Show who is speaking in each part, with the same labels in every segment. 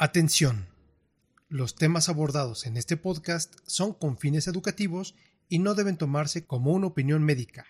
Speaker 1: Atención. Los temas abordados en este podcast son con fines educativos y no deben tomarse como una opinión médica.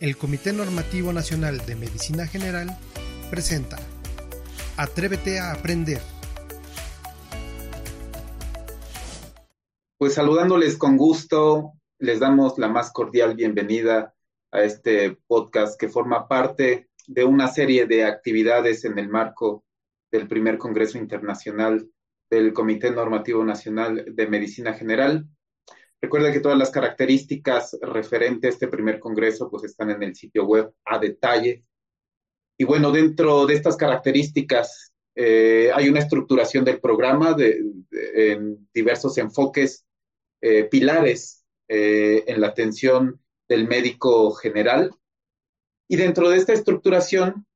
Speaker 1: El Comité Normativo Nacional de Medicina General presenta Atrévete a aprender.
Speaker 2: Pues saludándoles con gusto, les damos la más cordial bienvenida a este podcast que forma parte de una serie de actividades en el marco del primer Congreso Internacional del Comité Normativo Nacional de Medicina General. Recuerda que todas las características referentes a este primer Congreso pues están en el sitio web a detalle. Y bueno, dentro de estas características eh, hay una estructuración del programa de, en diversos enfoques, eh, pilares eh, en la atención del médico general. Y dentro de esta estructuración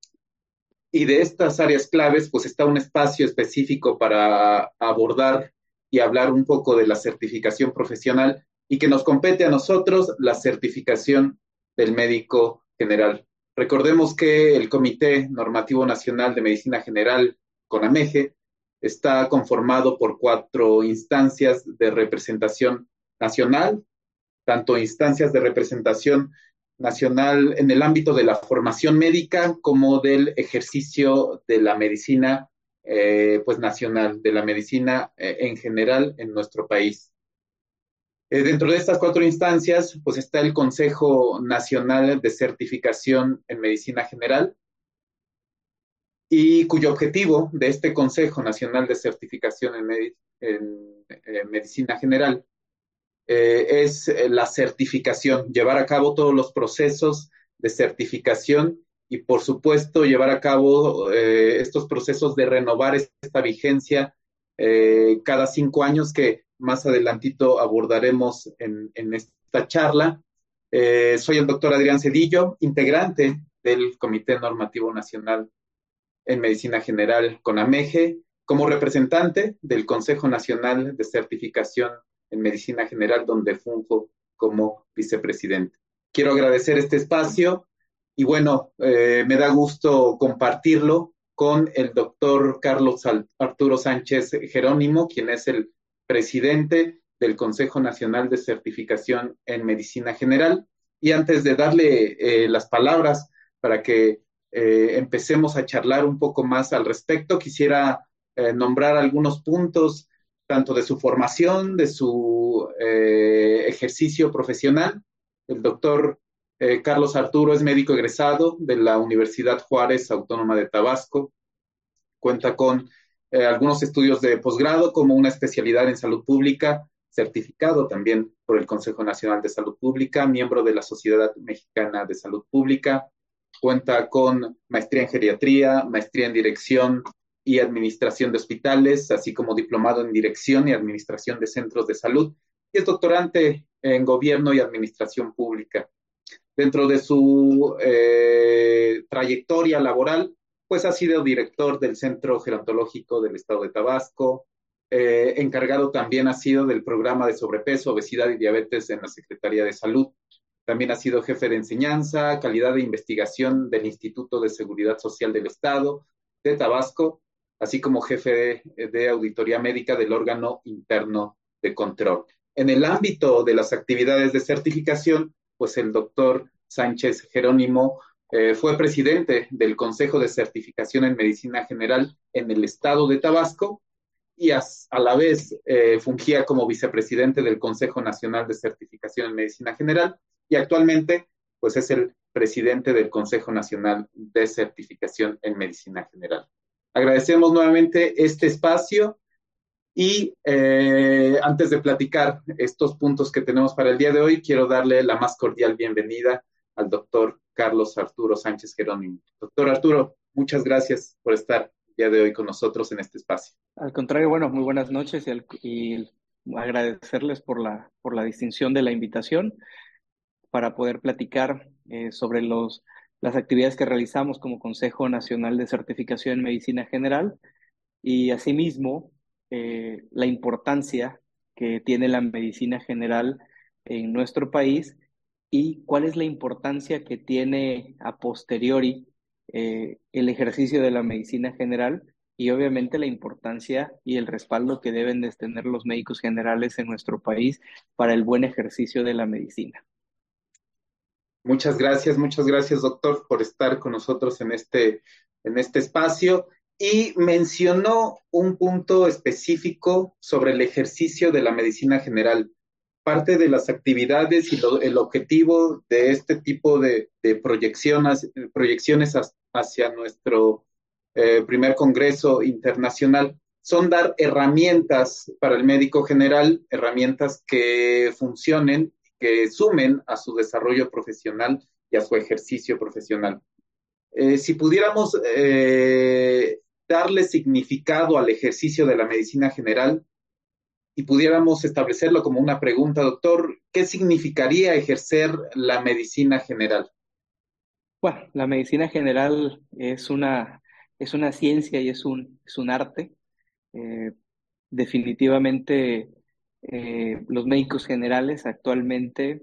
Speaker 2: y de estas áreas claves, pues está un espacio específico para abordar y hablar un poco de la certificación profesional y que nos compete a nosotros la certificación del médico general. Recordemos que el Comité Normativo Nacional de Medicina General, CONAMEGE, está conformado por cuatro instancias de representación nacional, tanto instancias de representación nacional en el ámbito de la formación médica como del ejercicio de la medicina eh, pues nacional, de la medicina eh, en general en nuestro país. Eh, dentro de estas cuatro instancias, pues está el Consejo Nacional de Certificación en Medicina General, y cuyo objetivo de este Consejo Nacional de Certificación en Medicina General eh, es eh, la certificación, llevar a cabo todos los procesos de certificación y, por supuesto, llevar a cabo eh, estos procesos de renovar esta vigencia cada cinco años que más adelantito abordaremos en, en esta charla. soy el doctor Adrián Cedillo, integrante del Comité Normativo Nacional en Medicina General con AMEGE, como representante del Consejo Nacional de Certificación en Medicina General, donde funjo como vicepresidente. Quiero agradecer este espacio y bueno, eh, me da gusto compartirlo con el doctor Carlos Arturo Sánchez Jerónimo, quien es el presidente del Consejo Nacional de Certificación en Medicina General. Y antes de darle eh, las palabras para que eh, empecemos a charlar un poco más al respecto, quisiera nombrar algunos puntos tanto de su formación, de su eh, ejercicio profesional. El doctor eh, Carlos Arturo es médico egresado de la Universidad Juárez Autónoma de Tabasco. Cuenta con eh, algunos estudios de posgrado como una especialidad en salud pública, certificado también por el Consejo Nacional de Salud Pública, miembro de la Sociedad Mexicana de Salud Pública. Cuenta con maestría en geriatría, maestría en dirección y Administración de Hospitales, así como diplomado en Dirección y Administración de Centros de Salud, y es doctorante en Gobierno y Administración Pública. Dentro de su eh, trayectoria laboral, pues ha sido director del Centro Gerontológico del Estado de Tabasco, eh, encargado también ha sido del programa de sobrepeso, obesidad y diabetes en la Secretaría de Salud. También ha sido jefe de enseñanza, calidad de investigación del Instituto de Seguridad Social del Estado de Tabasco así como jefe de, auditoría médica del órgano interno de control. En el ámbito de las actividades de certificación, pues el doctor Sánchez Jerónimo eh, fue presidente del Consejo de Certificación en Medicina General en el estado de Tabasco y a, la vez eh, fungía como vicepresidente del Consejo Nacional de Certificación en Medicina General y actualmente pues es el presidente del Consejo Nacional de Certificación en Medicina General. Agradecemos nuevamente este espacio y eh, antes de platicar estos puntos que tenemos para el día de hoy, quiero darle la más cordial bienvenida al doctor Carlos Arturo Sánchez Jerónimo. Doctor Arturo, muchas gracias por estar el día de hoy con nosotros en este espacio.
Speaker 3: Al contrario, bueno, muy buenas noches y, agradecerles por la, por la distinción de la invitación para poder platicar eh, sobre los las actividades que realizamos como Consejo Nacional de Certificación en Medicina General y asimismo eh, la importancia que tiene la medicina general en nuestro país y cuál es la importancia que tiene a posteriori eh, el ejercicio de la medicina general y obviamente la importancia y el respaldo que deben de tener los médicos generales en nuestro país para el buen ejercicio de la medicina.
Speaker 2: Muchas gracias, muchas gracias, doctor, por estar con nosotros en este, en este espacio. Y mencionó un punto específico sobre el ejercicio de la medicina general. Parte de las actividades y el objetivo de este tipo de, proyecciones, proyecciones hacia nuestro eh, primer Congreso Internacional son dar herramientas para el médico general, herramientas que funcionen, que sumen a su desarrollo profesional y a su ejercicio profesional. Eh, si pudiéramos eh, darle significado al ejercicio de la medicina general y pudiéramos establecerlo como una pregunta, doctor, ¿qué significaría ejercer la medicina general?
Speaker 3: Bueno, la medicina general es una es una ciencia y es un, es un arte. Eh, definitivamente eh, los médicos generales actualmente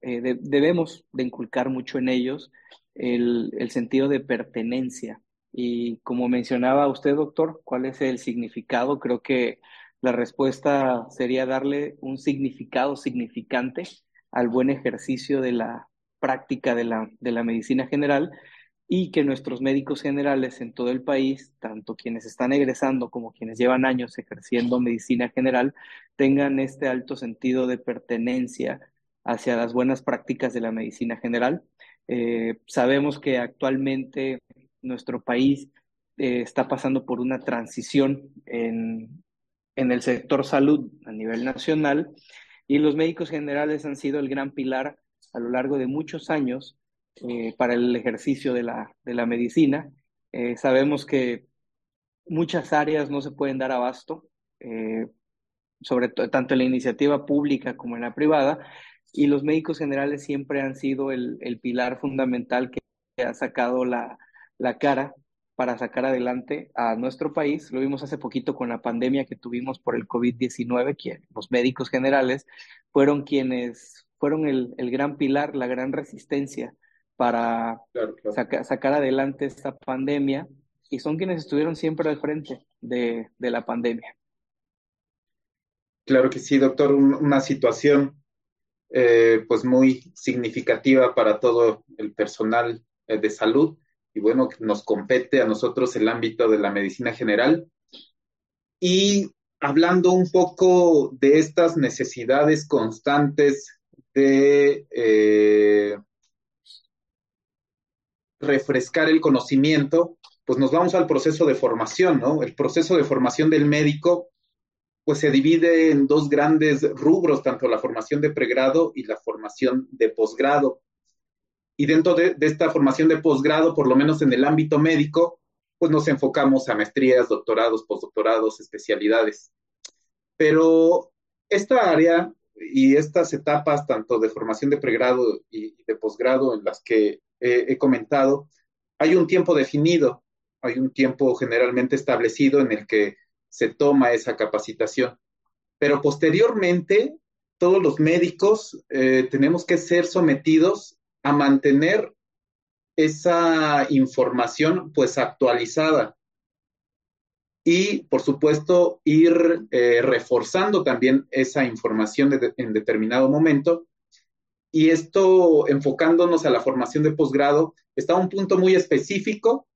Speaker 3: eh, debemos de inculcar mucho en ellos el, el, sentido de pertenencia. Y como mencionaba usted, doctor, ¿cuál es el significado? Creo que la respuesta sería darle un significado significante al buen ejercicio de la práctica de la, de la medicina general y que nuestros médicos generales en todo el país, tanto quienes están egresando como quienes llevan años ejerciendo medicina general, tengan este alto sentido de pertenencia hacia las buenas prácticas de la medicina general. Eh, sabemos que actualmente nuestro país eh, está pasando por una transición en, en el sector salud a nivel nacional y los médicos generales han sido el gran pilar a lo largo de muchos años eh, para el ejercicio de la, de la medicina. Eh, sabemos que muchas áreas no se pueden dar abasto, eh, sobre tanto en la iniciativa pública como en la privada, y los médicos generales siempre han sido el, el pilar fundamental que ha sacado la, la cara para sacar adelante a nuestro país. Lo vimos hace poquito con la pandemia que tuvimos por el COVID-19, que los médicos generales fueron quienes fueron el, el, gran pilar, la gran resistencia para sacar adelante esta pandemia y son quienes estuvieron siempre al frente de, la pandemia.
Speaker 2: Claro que sí, doctor, una situación eh, pues muy significativa para todo el personal eh, de salud y bueno, nos compete a nosotros el ámbito de la medicina general. Y hablando un poco de estas necesidades constantes de eh, refrescar el conocimiento, pues nos vamos al proceso de formación, ¿no? El proceso de formación del médico, pues se divide en dos grandes rubros, tanto la formación de pregrado y la formación de posgrado. Y dentro de, esta formación de posgrado, por lo menos en el ámbito médico, pues nos enfocamos a maestrías, doctorados, postdoctorados, especialidades. Pero esta área y estas etapas, tanto de formación de pregrado y de posgrado, en las que he comentado, hay un tiempo definido, hay un tiempo generalmente establecido en el que se toma esa capacitación. Pero posteriormente, todos los médicos eh, tenemos que ser sometidos a mantener esa información pues actualizada y por supuesto ir eh, reforzando también esa información en determinado momento y esto enfocándonos a la formación de posgrado, está un punto muy específico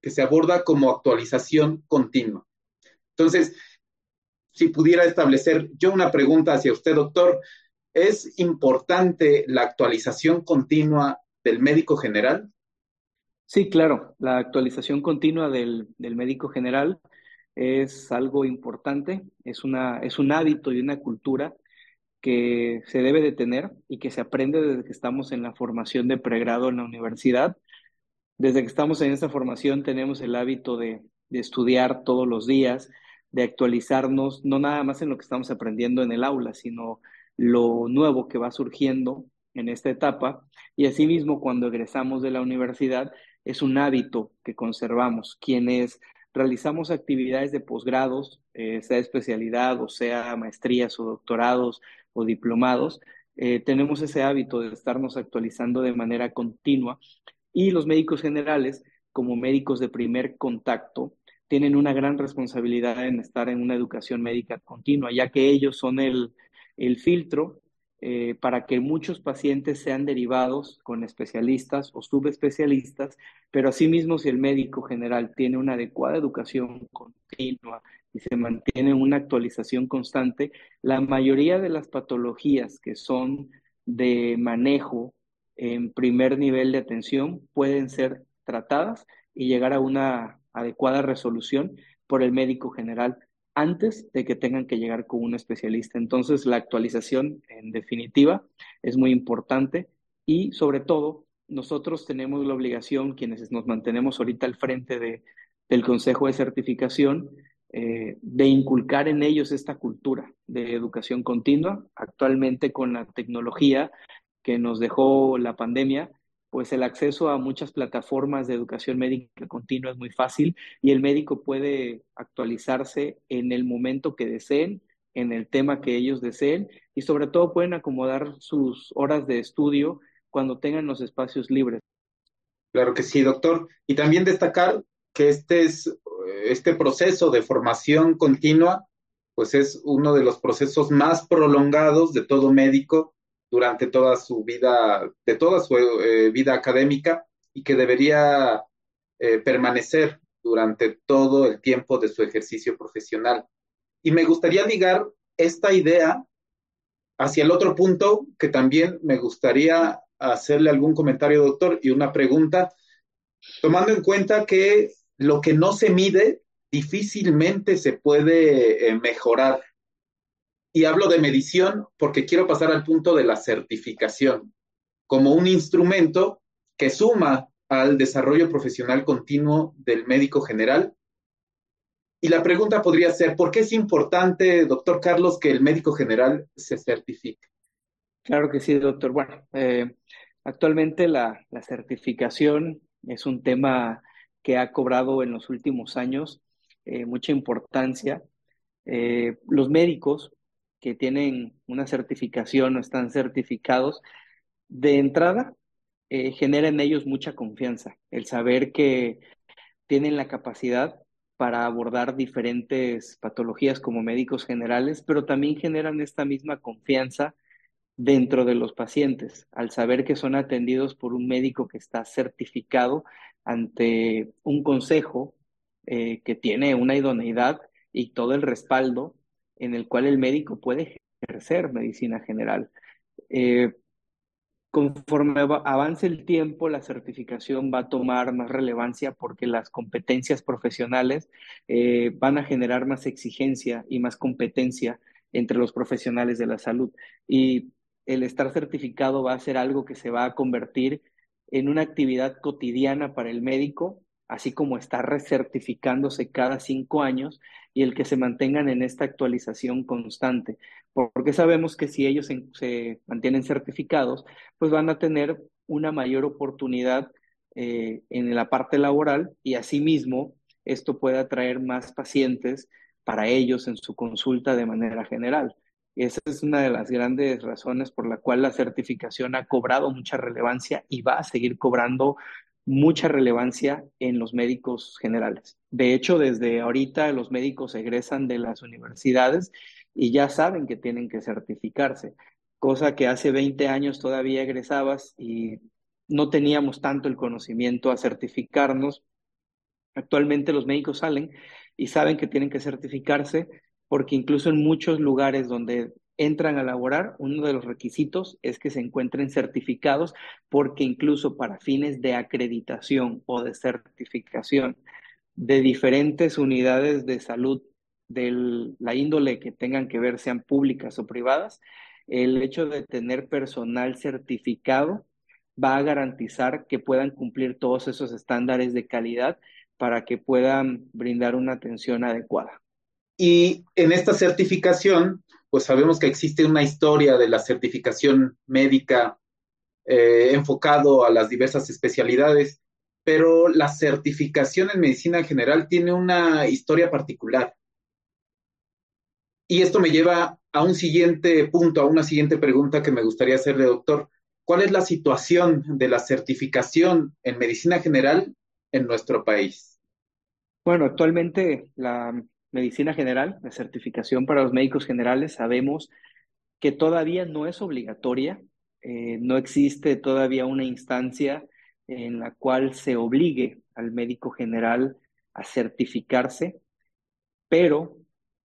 Speaker 2: que se aborda como actualización continua. Entonces, si pudiera establecer yo una pregunta hacia usted, doctor, ¿es importante la actualización continua del médico general?
Speaker 3: Sí, claro, la actualización continua del, del médico general es algo importante, es, una, es un hábito y una cultura que se debe de tener y que se aprende desde que estamos en la formación de pregrado en la universidad. Desde que estamos en esta formación tenemos el hábito de, estudiar todos los días, de actualizarnos, no nada más en lo que estamos aprendiendo en el aula, sino lo nuevo que va surgiendo en esta etapa. Y asimismo, cuando egresamos de la universidad, es un hábito que conservamos. Quienes realizamos actividades de posgrados, eh, sea especialidad o sea maestrías o doctorados, o diplomados, eh, tenemos ese hábito de estarnos actualizando de manera continua y los médicos generales, como médicos de primer contacto, tienen una gran responsabilidad en estar en una educación médica continua, ya que ellos son el, el filtro eh, para que muchos pacientes sean derivados con especialistas o subespecialistas, pero asimismo si el médico general tiene una adecuada educación continua y se mantiene una actualización constante, la mayoría de las patologías que son de manejo en primer nivel de atención pueden ser tratadas y llegar a una adecuada resolución por el médico general antes de que tengan que llegar con un especialista. Entonces, la actualización, en definitiva, es muy importante y sobre todo, nosotros tenemos la obligación, quienes nos mantenemos ahorita al frente de, del Consejo de Certificación, eh, de inculcar en ellos esta cultura de educación continua. Actualmente con la tecnología que nos dejó la pandemia, pues el acceso a muchas plataformas de educación médica continua es muy fácil y el médico puede actualizarse en el momento que deseen, en el tema que ellos deseen y sobre todo pueden acomodar sus horas de estudio cuando tengan los espacios libres.
Speaker 2: Claro que sí, doctor. Y también destacar que este es este proceso de formación continua, pues es uno de los procesos más prolongados de todo médico durante toda su vida, de toda su eh, vida académica y que debería eh, permanecer durante todo el tiempo de su ejercicio profesional. Y me gustaría ligar esta idea hacia el otro punto que también me gustaría hacerle algún comentario, doctor, y una pregunta, tomando en cuenta que lo que no se mide difícilmente se puede eh, mejorar y hablo de medición porque quiero pasar al punto de la certificación como un instrumento que suma al desarrollo profesional continuo del médico general. Y la pregunta podría ser, ¿por qué es importante, doctor Carlos, que el médico general se certifique?
Speaker 3: Claro que sí, doctor. Bueno, eh, actualmente la, certificación es un tema que ha cobrado en los últimos años eh, mucha importancia. Eh, los médicos que tienen una certificación o están certificados, de entrada eh, genera en ellos mucha confianza, el saber que tienen la capacidad para abordar diferentes patologías como médicos generales, pero también generan esta misma confianza dentro de los pacientes, al saber que son atendidos por un médico que está certificado ante un consejo eh, que tiene una idoneidad y todo el respaldo en el cual el médico puede ejercer medicina general. Eh, conforme avance el tiempo, la certificación va a tomar más relevancia porque las competencias profesionales eh, van a generar más exigencia y más competencia entre los profesionales de la salud. Y el estar certificado va a ser algo que se va a convertir en una actividad cotidiana para el médico así como está recertificándose cada cinco años y el que se mantengan en esta actualización constante, porque sabemos que si ellos se, mantienen certificados, pues van a tener una mayor oportunidad eh, en la parte laboral y asimismo esto puede atraer más pacientes para ellos en su consulta de manera general. esa es una de las grandes razones por la cual la certificación ha cobrado mucha relevancia y va a seguir cobrando mucha relevancia en los médicos generales. De hecho, desde ahorita los médicos egresan de las universidades y ya saben que tienen que certificarse, cosa que hace 20 años todavía egresabas y no teníamos tanto el conocimiento a certificarnos. Actualmente los médicos salen y saben que tienen que certificarse porque incluso en muchos lugares donde entran a laborar, uno de los requisitos es que se encuentren certificados porque incluso para fines de acreditación o de certificación de diferentes unidades de salud de la índole que tengan que ver, sean públicas o privadas, el hecho de tener personal certificado va a garantizar que puedan cumplir todos esos estándares de calidad para que puedan brindar una atención adecuada.
Speaker 2: Y en esta certificación pues sabemos que existe una historia de la certificación médica eh, enfocado a las diversas especialidades, pero la certificación en medicina general tiene una historia particular. Y esto me lleva a un siguiente punto, a una siguiente pregunta que me gustaría hacerle, doctor. ¿Cuál es la situación de la certificación en medicina general en nuestro país?
Speaker 3: Bueno, actualmente la medicina general, la certificación para los médicos generales, sabemos que todavía no es obligatoria, eh, no existe todavía una instancia en la cual se obligue al médico general a certificarse, pero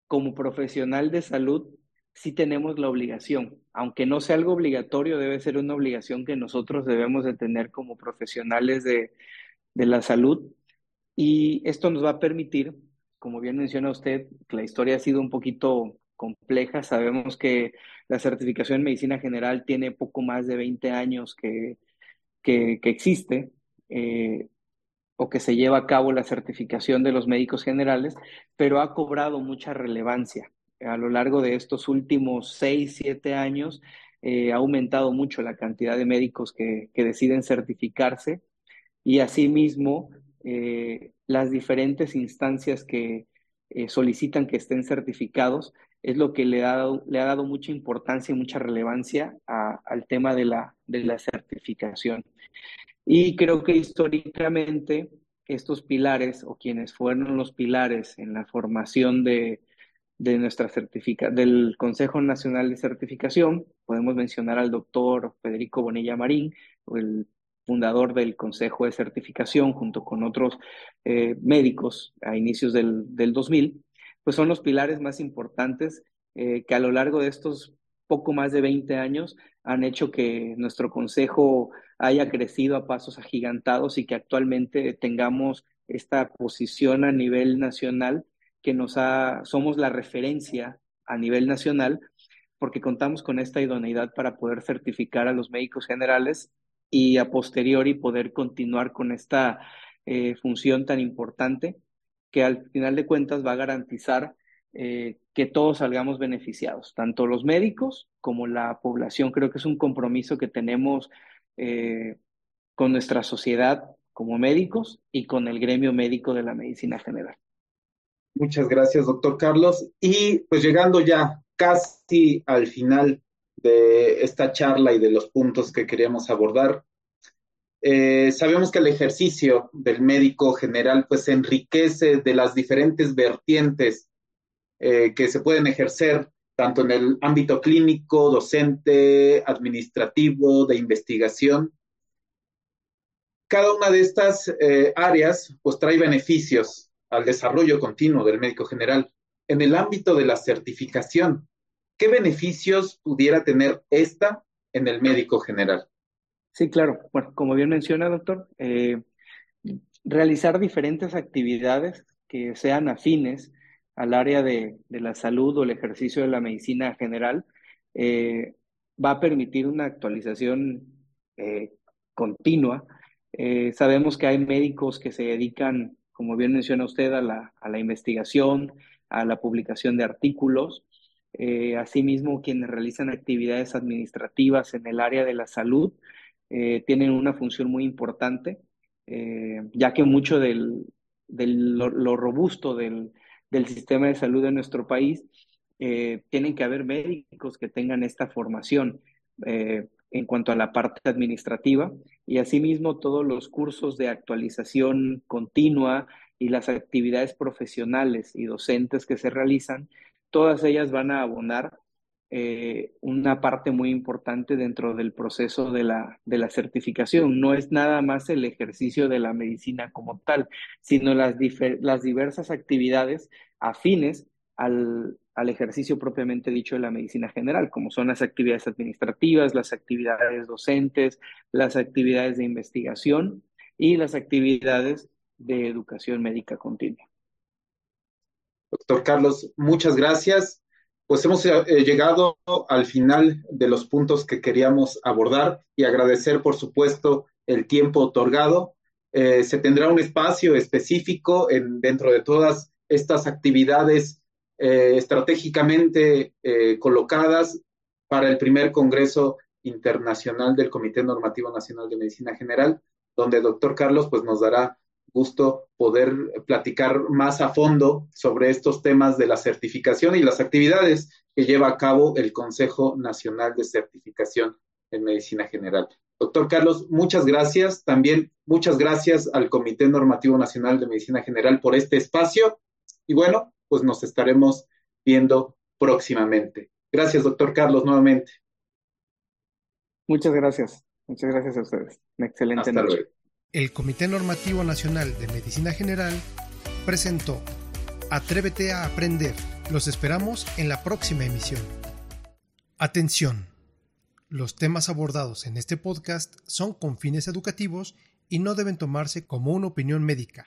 Speaker 3: como profesional de salud sí tenemos la obligación, aunque no sea algo obligatorio, debe ser una obligación que nosotros debemos de tener como profesionales de, de la salud. Y esto nos va a permitir, como bien menciona usted, que la historia ha sido un poquito compleja. Sabemos que la certificación en medicina general tiene poco más de 20 años que, que, existe eh, o que se lleva a cabo la certificación de los médicos generales, pero ha cobrado mucha relevancia. A lo largo de estos últimos 6, 7 años eh, ha aumentado mucho la cantidad de médicos que, que deciden certificarse y asimismo eh, las diferentes instancias que eh, solicitan que estén certificados, es lo que le ha dado, le ha dado mucha importancia y mucha relevancia al tema de la, de la certificación. Y creo que históricamente estos pilares o quienes fueron los pilares en la formación de, de nuestra certifica del Consejo Nacional de Certificación, podemos mencionar al doctor Federico Bonilla Marín, el fundador del Consejo de Certificación junto con otros eh, médicos a inicios del, del, 2000, pues son los pilares más importantes eh, que a lo largo de estos poco más de 20 años han hecho que nuestro consejo haya crecido a pasos agigantados y que actualmente tengamos esta posición a nivel nacional que nos ha, somos la referencia a nivel nacional porque contamos con esta idoneidad para poder certificar a los médicos generales y a posteriori poder continuar con esta eh, función tan importante que al final de cuentas va a garantizar eh, que todos salgamos beneficiados, tanto los médicos como la población. Creo que es un compromiso que tenemos eh, con nuestra sociedad como médicos y con el gremio médico de la medicina general.
Speaker 2: Muchas gracias, doctor Carlos. Y pues llegando ya casi al final de esta charla y de los puntos que queríamos abordar. Eh, sabemos que el ejercicio del médico general pues enriquece de las diferentes vertientes eh, que se pueden ejercer tanto en el ámbito clínico, docente, administrativo, de investigación. Cada una de estas eh, áreas pues trae beneficios al desarrollo continuo del médico general. En el ámbito de la certificación, ¿Qué beneficios pudiera tener esta en el médico general?
Speaker 3: Sí, claro. Bueno, como bien menciona, doctor, eh, realizar diferentes actividades que sean afines al área de, la salud o el ejercicio de la medicina general eh, va a permitir una actualización eh, continua. sabemos que hay médicos que se dedican, como bien menciona usted, a la, a la investigación, a la publicación de artículos, eh, asimismo, quienes realizan actividades administrativas en el área de la salud eh, tienen una función muy importante, eh, ya que mucho del, lo, robusto del, sistema de salud de nuestro país tienen que haber médicos que tengan esta formación en cuanto a la parte administrativa y asimismo todos los cursos de actualización continua y las actividades profesionales y docentes que se realizan todas ellas van a abonar eh, una parte muy importante dentro del proceso de la, de la certificación. No es nada más el ejercicio de la medicina como tal, sino las, las diversas actividades afines al, al ejercicio propiamente dicho de la medicina general, como son las actividades administrativas, las actividades docentes, las actividades de investigación y las actividades de educación médica continua.
Speaker 2: Doctor Carlos, muchas gracias. Pues hemos eh, llegado al final de los puntos que queríamos abordar y agradecer, por supuesto, el tiempo otorgado. Eh, se tendrá un espacio específico en, dentro de todas estas actividades eh, estratégicamente colocadas para el primer Congreso Internacional del Comité Normativo Nacional de Medicina General, donde el doctor Carlos pues, nos dará gusto poder platicar más a fondo sobre estos temas de la certificación y las actividades que lleva a cabo el Consejo Nacional de Certificación en Medicina General. Doctor Carlos, muchas gracias. También muchas gracias al Comité Normativo Nacional de Medicina General por este espacio. Y bueno, pues nos estaremos viendo próximamente. Gracias, doctor Carlos, nuevamente.
Speaker 3: Muchas gracias. Muchas gracias a ustedes. excelente
Speaker 2: Hasta Luego.
Speaker 1: El Comité Normativo Nacional de Medicina General presentó Atrévete a aprender. Los esperamos en la próxima emisión. Atención. Los temas abordados en este podcast son con fines educativos y no deben tomarse como una opinión médica.